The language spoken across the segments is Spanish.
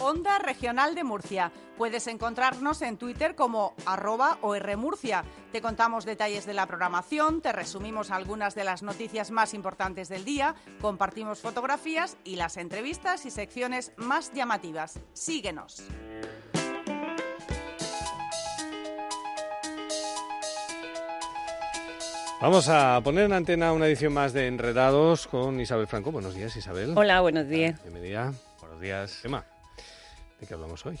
Onda Regional de Murcia. Puedes encontrarnos en Twitter como arroba Murcia. Te contamos detalles de la programación, te resumimos algunas de las noticias más importantes del día, compartimos fotografías y las entrevistas y secciones más llamativas. Síguenos. Vamos a poner en antena una edición más de Enredados con Isabel Franco. Buenos días, Isabel. Hola, buenos días. Bienvenida. Buenos días. Emma. ¿De qué hablamos hoy?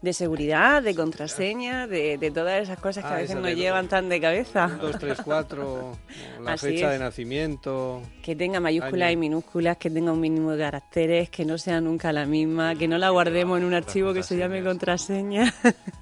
De seguridad, de contraseña, de, de todas esas cosas que a Ah, veces esa nos llevan tan de cabeza. 1, 2, 3, 4, la Así fecha es. de nacimiento. Que tenga mayúsculas Año. y minúsculas, que tenga un mínimo de caracteres, que no sea nunca la misma, que no la guardemos en un archivo que se llame contraseña.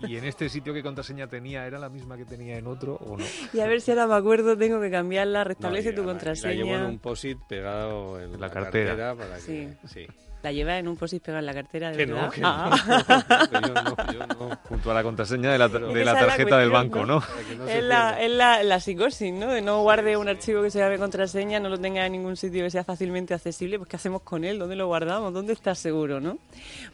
¿Y en este sitio qué contraseña tenía? ¿Era la misma que tenía en otro o no? y a ver si ahora me acuerdo, tengo que cambiarla, restablece No, y tu la- La contraseña. llevo en un posit pegado en la, La cartera. para que, Sí. sí. La lleva en un post pegado en la cartera, de Que no, que Ah. no. Yo no, yo no. Junto a la contraseña de la, de la tarjeta del banco, ¿no? Es la, es la, la psicosis, ¿no? De no guarde un archivo que se llame contraseña, no lo tenga en ningún sitio que sea fácilmente accesible, pues ¿qué hacemos con él? ¿Dónde lo guardamos? ¿Dónde está seguro, no?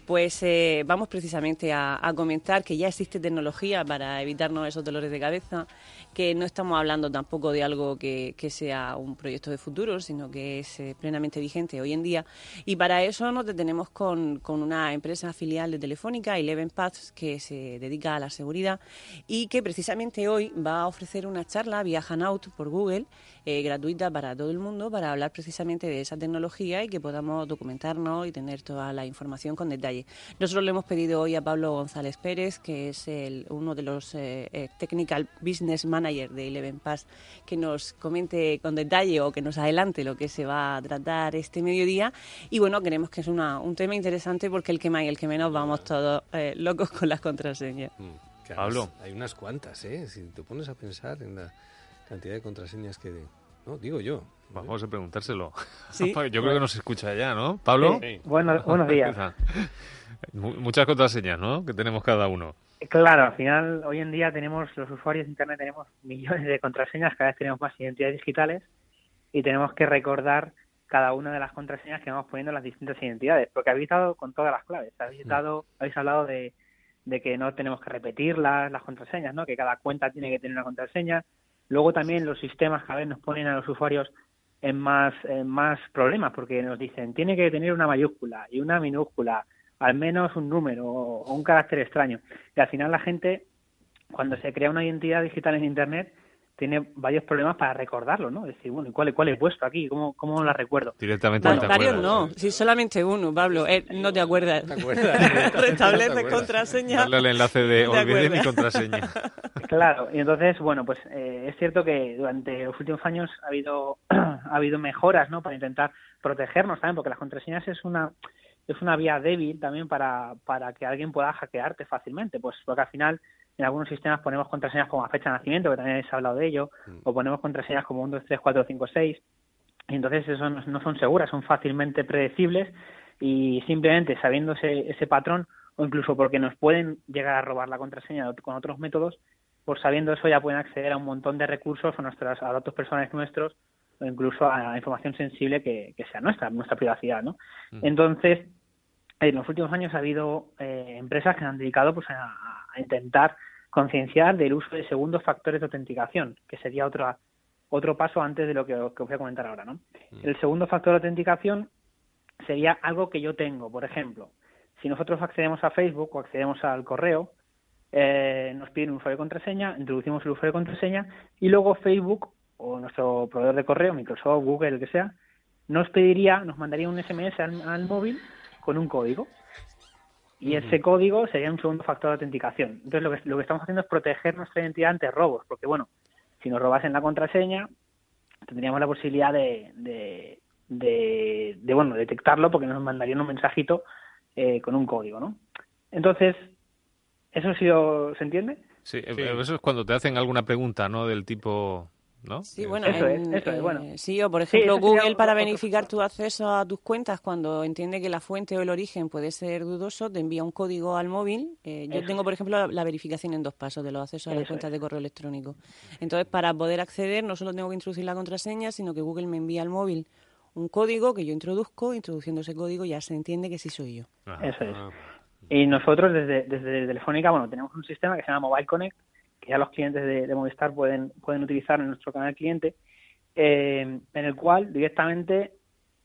Pues eh, vamos precisamente a, a comentar que ya existe tecnología para evitarnos esos dolores de cabeza, que no estamos hablando tampoco de algo que, que sea un proyecto de futuro, sino que es eh, plenamente vigente hoy en día. Y para eso nos detenemos con, con una empresa filial de Telefónica, Eleven Paths, que se dedica a la seguridad y que precisamente hoy va a ofrecer una charla vía Hanout por Google, eh, gratuita para todo el mundo, para hablar precisamente de esa tecnología y que podamos documentarnos y tener toda la información con detalle. Nosotros le hemos pedido hoy a Pablo González Pérez, que es el- uno de los eh, Technical Business Manager de Eleven Pass, que nos comente con detalle o que nos adelante lo que se va a tratar este mediodía. Y bueno, creemos que es una- un tema interesante porque el que más y el que menos vamos todos eh, locos con las contraseñas. Mm, Pablo. Hay unas cuantas, ¿eh? Si te pones a pensar en la cantidad de contraseñas que... No, digo yo. Vamos a preguntárselo. Sí. Yo creo que nos escucha ya, ¿no? ¿Pablo? Sí. Bueno, buenos días. Mu- Muchas contraseñas, ¿no? Que tenemos cada uno. Claro, al final, hoy en día tenemos, los usuarios de Internet tenemos millones de contraseñas, cada vez tenemos más identidades digitales y tenemos que recordar cada una de las contraseñas que vamos poniendo en las distintas identidades, porque habéis estado con todas las claves, habéis, estado, habéis hablado de, de que no tenemos que repetir las, las contraseñas, ¿no? que cada cuenta tiene que tener una contraseña. Luego también los sistemas cada vez nos ponen a los usuarios en más, en más problemas, porque nos dicen, tiene que tener una mayúscula y una minúscula, al menos un número o, o un carácter extraño. Y al final la gente, cuando se crea una identidad digital en Internet, tiene varios problemas para recordarlo, ¿no? Es decir, bueno, ¿y cuál, cuál he puesto aquí? ¿Cómo, cómo la recuerdo? Directamente no te acuerdas. no, si solamente uno, Pablo, eh, no te acuerdas. ¿Te acuerdas? Restablece ¿Te acuerdas? contraseña. Darle el enlace de ¿Te olvidé mi contraseña. Claro, y entonces, bueno, pues eh, es cierto que durante los últimos años ha habido ha habido mejoras, ¿no? Para intentar protegernos también, porque las contraseñas es una es una vía débil también para, para que alguien pueda hackearte fácilmente, pues porque al final en algunos sistemas ponemos contraseñas como la fecha de nacimiento, que también se ha hablado de ello, o ponemos contraseñas como 1, 2, 3, 4, 5, 6, y entonces eso no, no son seguras, son fácilmente predecibles y simplemente sabiendo ese, ese patrón o incluso porque nos pueden llegar a robar la contraseña con otros métodos, por sabiendo eso ya pueden acceder a un montón de recursos a nuestras a datos personales nuestros o incluso a información sensible que, que sea nuestra, nuestra privacidad, ¿no? Entonces, en los últimos años ha habido eh, empresas que se han dedicado pues a, a intentar concienciar del uso de segundos factores de autenticación, que sería otra otro paso antes de lo que, que os voy a comentar ahora, ¿no? El segundo factor de autenticación sería algo que yo tengo, por ejemplo, si nosotros accedemos a Facebook o accedemos al correo, eh, nos piden un usuario y contraseña, introducimos el usuario y contraseña y luego Facebook o nuestro proveedor de correo, Microsoft, Google, el que sea, nos pediría, nos mandaría un SMS al, al móvil con un código. Y ese código sería un segundo factor de autenticación. Entonces lo que, lo que estamos haciendo es proteger nuestra identidad ante robos, porque bueno, si nos robasen la contraseña, tendríamos la posibilidad de, de, de, de, bueno, detectarlo porque nos mandarían un mensajito eh, con un código, ¿no? Entonces, ¿eso sí o- se entiende? Sí, eh, eso es cuando te hacen alguna pregunta, ¿no? Del tipo, ¿no? Sí, Eh, bueno, Eso es, eso es, eh, bueno. sí, o por ejemplo Google para otro- verificar tu acceso a tus cuentas cuando entiende que la fuente o el origen puede ser dudoso, te envía un código al móvil. Eh, yo tengo, por ejemplo, la, la verificación en dos pasos de los accesos a las Eso cuentas es. de correo electrónico. Entonces, para poder acceder, no solo tengo que introducir la contraseña, sino que Google me envía al móvil un código que yo introduzco, introduciendo ese código ya se entiende que sí soy yo. ajá. Eso es. Ah, Y nosotros desde, desde Telefónica, bueno, tenemos un sistema que se llama Mobile Connect, que ya los clientes de, Movistar pueden, pueden utilizar en nuestro canal cliente, eh, en el cual directamente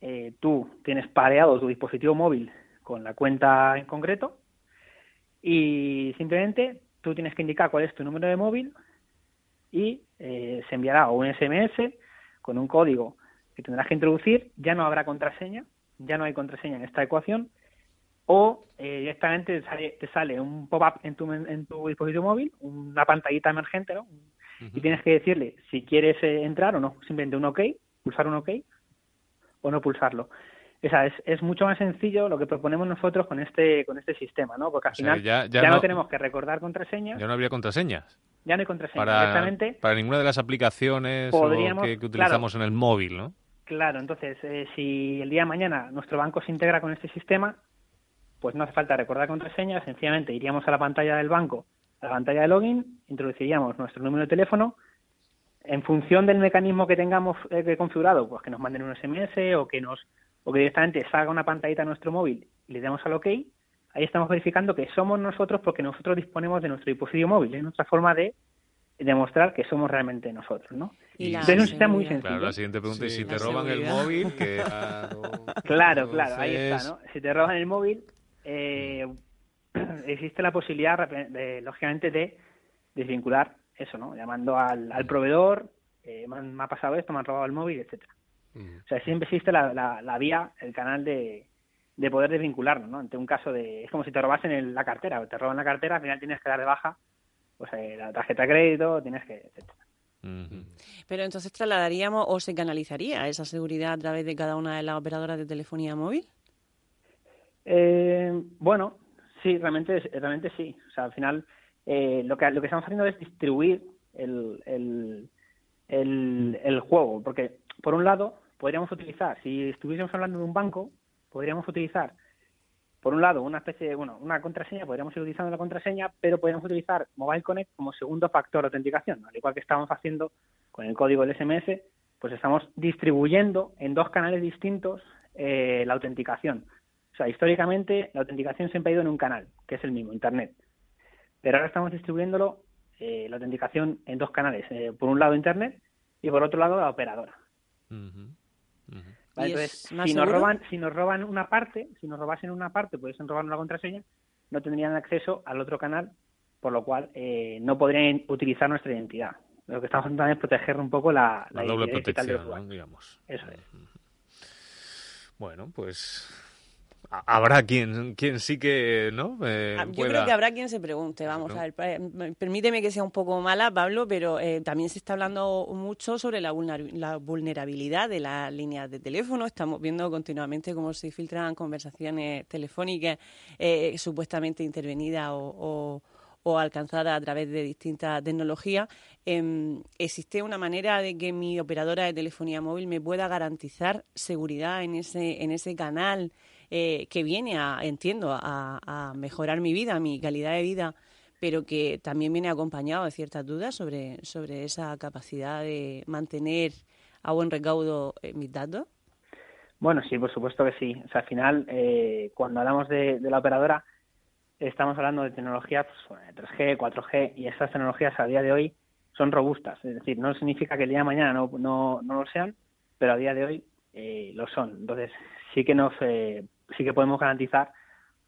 eh, tú tienes pareado tu dispositivo móvil con la cuenta en concreto y simplemente tú tienes que indicar cuál es tu número de móvil y eh, se enviará un SMS con un código que tendrás que introducir, ya no habrá contraseña, ya no hay contraseña en esta ecuación, o eh, directamente te sale, te sale un pop-up en tu, en tu dispositivo móvil, una pantallita emergente, ¿no? Y tienes que decirle si quieres eh, entrar o no, simplemente un OK, pulsar un OK o no pulsarlo. O sea, es, es mucho más sencillo lo que proponemos nosotros con este con este sistema, ¿no? Porque al O sea, final ya- ya, ya no, no- tenemos que recordar contraseñas, Ya no habría contraseñas. ya no hay contraseñas. Para, Directamente para ninguna de las aplicaciones o que, claro. utilizamos en el móvil, ¿no? Claro, entonces, eh, si el día de mañana nuestro banco se integra con este sistema, pues no hace falta recordar contraseñas, sencillamente iríamos a la pantalla del banco, a la pantalla de login, introduciríamos nuestro número de teléfono, en función del mecanismo que tengamos eh, que configurado, pues que nos manden un SMS o que nos o que directamente salga una pantallita a nuestro móvil y le demos al OK, ahí estamos verificando que somos nosotros porque nosotros disponemos de nuestro dispositivo móvil, es nuestra forma de demostrar que somos realmente nosotros, ¿no? Y la Entonces es un sistema muy sencillo. Claro, la siguiente pregunta es si te roban el móvil, que Claro. Claro, claro, ahí está, ¿no? Si te roban el móvil, eh, existe la posibilidad, de, lógicamente, de desvincular eso, ¿no? Llamando al, al proveedor, eh, me, han- me ha pasado esto, me han robado el móvil, etcétera. Mm. O sea, siempre existe la, la, la vía, el canal de, de poder desvincularnos, ¿no? Ante un caso de... Es como si te robasen el- la cartera, te roban la cartera, al final tienes que dar de baja pues eh, la tarjeta de crédito, tienes que... etcétera. Pero entonces trasladaríamos o se canalizaría esa seguridad a través de cada una de las operadoras de telefonía móvil. Eh, bueno, sí, realmente, realmente sí. O sea, al final eh, lo que lo que estamos haciendo es distribuir el, el, el, el juego, porque por un lado podríamos utilizar, si estuviésemos hablando de un banco, podríamos utilizar por un lado una especie de, bueno, una contraseña, podríamos ir utilizando la contraseña, pero podríamos utilizar Mobile Connect como segundo factor de autenticación, al igual que estamos haciendo con el código del SMS, pues estamos distribuyendo en dos canales distintos eh, la autenticación. O sea, históricamente la autenticación siempre ha ido en un canal, que es el mismo, Internet. Pero ahora estamos distribuyéndolo, eh, la autenticación en dos canales. eh, por un lado Internet y por otro lado la operadora. Ujú. Ujú. ¿vale? ¿Y Entonces, si nos roban, si nos roban una parte, si nos robasen una parte, pudiesen robar una contraseña, no tendrían acceso al otro canal, por lo cual eh, no podrían utilizar nuestra identidad. Lo que estamos intentando es proteger un poco la, La doble identidad digital del protección, digamos. Eso es. Bueno, pues habrá quien, quien sí que, ¿no? Eh, Ah, Yo pueda- creo que habrá quien se pregunte, vamos a ver, permíteme que sea un poco mala, Pablo, pero eh, también se está hablando mucho sobre la, vulner- la vulnerabilidad de las líneas de teléfono. Estamos viendo continuamente cómo se filtran conversaciones telefónicas eh, supuestamente intervenidas o, o- o alcanzadas a través de distintas tecnologías. Em, ¿Existe una manera de que mi operadora de telefonía móvil me pueda garantizar seguridad en ese, en ese canal? Eh, que viene a, entiendo, a, a mejorar mi vida, mi calidad de vida, pero que también viene acompañado de ciertas dudas sobre, sobre esa capacidad de mantener a buen recaudo eh, mis datos. Bueno, sí, por supuesto que sí. O sea, al final, eh, cuando hablamos de, la operadora, estamos hablando de tecnologías pues, 3G, 4G, y estas tecnologías a día de hoy son robustas. Es decir, no significa que el día de mañana no, no, no lo sean, pero a día de hoy eh, lo son. Entonces, sí que nos, sí que podemos garantizar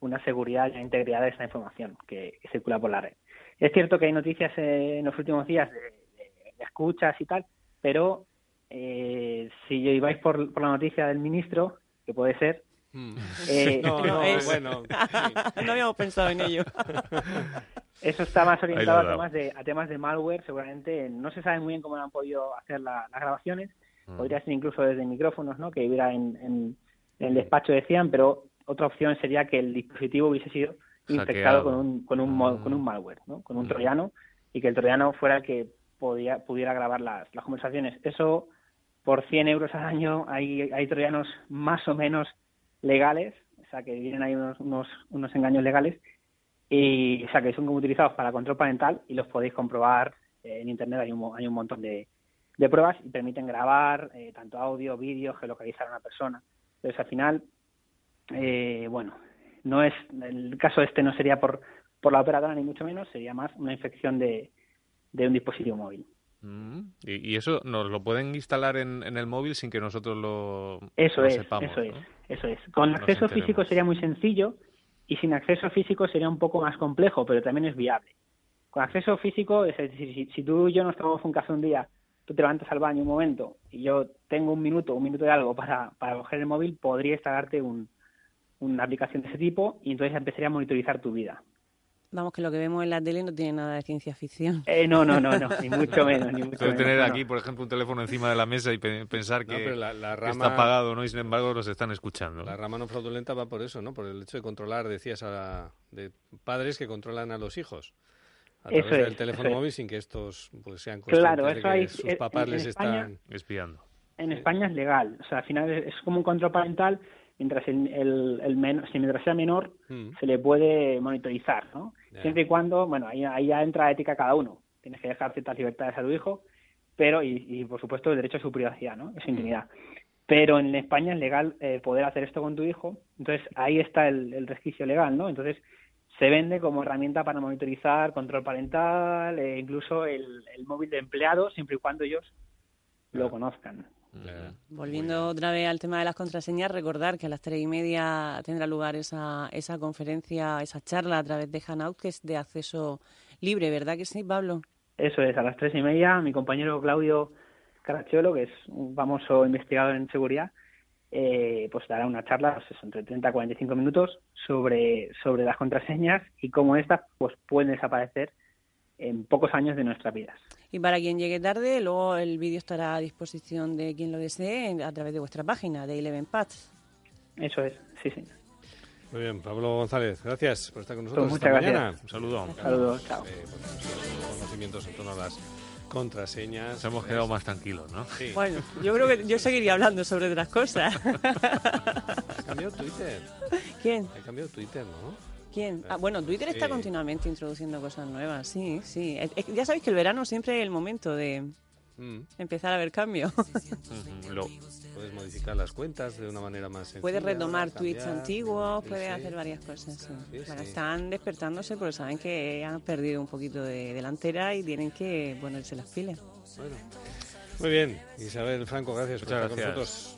una seguridad y una integridad de esta información que, que circula por la red. Es cierto que hay noticias eh, en los últimos días de, de- de escuchas y tal, pero eh, si ibais por, por la noticia del ministro, que puede ser, Mm. eh, No, No, no, es- bueno. sí. no habíamos pensado en ello. Eso está más orientado a temas, de, a temas de malware, seguramente. No se sabe muy bien cómo han podido hacer la- las grabaciones, Mm. Podría ser incluso desde micrófonos, ¿no? Que hubiera en, en, el despacho decían, pero otra opción sería que el dispositivo hubiese sido infectado con un, con un, con un malware, ¿no? Con un troyano y que el troyano fuera el que podía, pudiera grabar las, las conversaciones. Eso por 100 euros al año hay, hay troyanos más o menos legales, o sea que vienen ahí unos, unos, unos engaños legales, y o sea que son como utilizados para control parental y los podéis comprobar en internet, hay un, hay un montón de, de pruebas y permiten grabar eh, tanto audio, vídeo, geolocalizar a una persona. Entonces al final, eh, bueno, no es, el caso este no sería por, por la operadora ni mucho menos, sería más una infección de, de un dispositivo móvil. Mm. ¿Y, eso nos lo pueden instalar en, el móvil sin que nosotros lo, eso es, sepamos? Eso es, eso es. Con acceso físico sería muy sencillo y sin acceso físico sería un poco más complejo, pero también es viable. Con acceso físico, es decir, si, tú y yo nos tomamos un café un día, tú te levantas al baño un momento y yo tengo un minuto, un minuto de algo para, para coger el móvil, podría instalarte un, una aplicación de ese tipo y entonces empezaría a monitorizar tu vida. Vamos, que lo que vemos en la tele no tiene nada de ciencia ficción. Eh, no, no, no, no, ni mucho menos. Ni mucho Puede tener aquí, por ejemplo, un teléfono encima de la mesa y pensar que, la, rama, está apagado, ¿no? Y sin embargo los están escuchando. La rama no fraudulenta va por eso, ¿no? Por el hecho de controlar, decías, a, de padres que controlan a los hijos a través del teléfono móvil sin que estos pues, sean conscientes claro, de que sus papás les están espiando. En España es legal, o sea, al final es como un control parental mientras el, el, si mientras sea menor mm. se le puede monitorizar, ¿no? Siempre y cuando, bueno, ahí, ahí ya entra la ética cada uno. Tienes que dejar ciertas libertades a tu hijo, pero, y, y por supuesto el derecho a su privacidad, ¿no? Es intimidad. Pero en España es legal eh, poder hacer esto con tu hijo, entonces ahí está el, el, resquicio legal, ¿no? Entonces se vende como herramienta para monitorizar, control parental, e incluso el, el móvil de empleados, siempre y cuando ellos lo conozcan. Volviendo otra vez al tema de las contraseñas, recordar que a las tres y media tendrá lugar esa, esa conferencia, esa charla a través de Hanout, que es de acceso libre, ¿verdad que sí, Pablo? Eso es, a las tres y media, mi compañero Claudio Caracciolo, que es un famoso investigador en seguridad, eh, pues dará una charla, pues entre 30 y 45 minutos, sobre, sobre las contraseñas y cómo estas pues, pueden desaparecer en pocos años de nuestras vidas. Y para quien llegue tarde, luego el vídeo estará a disposición de quien lo desee a través de vuestra página de Eleven Paths. Eso es, sí, sí. Muy bien, Pablo González, gracias por estar con nosotros pues muchas gracias. Un saludo. Un saludo, chao. Eh, conocimientos en torno a las contraseñas. Nos hemos quedado más tranquilos, ¿no? Sí. Bueno, yo creo que yo seguiría hablando sobre otras cosas. ¿Ha cambiado Twitter? ¿Quién? Ha cambiado Twitter, ¿no? ¿Quién? Ah, bueno, Twitter está continuamente introduciendo cosas nuevas, sí, sí. ya sabéis que el verano siempre es el momento de mm. empezar a ver cambio. puedes modificar las cuentas de una manera más sencilla. Puedes retomar tweets antiguos, puedes hacer varias cosas, bueno, están despertándose porque saben que han perdido un poquito de delantera y tienen que ponerse las pilas. Bueno. Muy bien, Isabel Franco, gracias por estar con nosotros.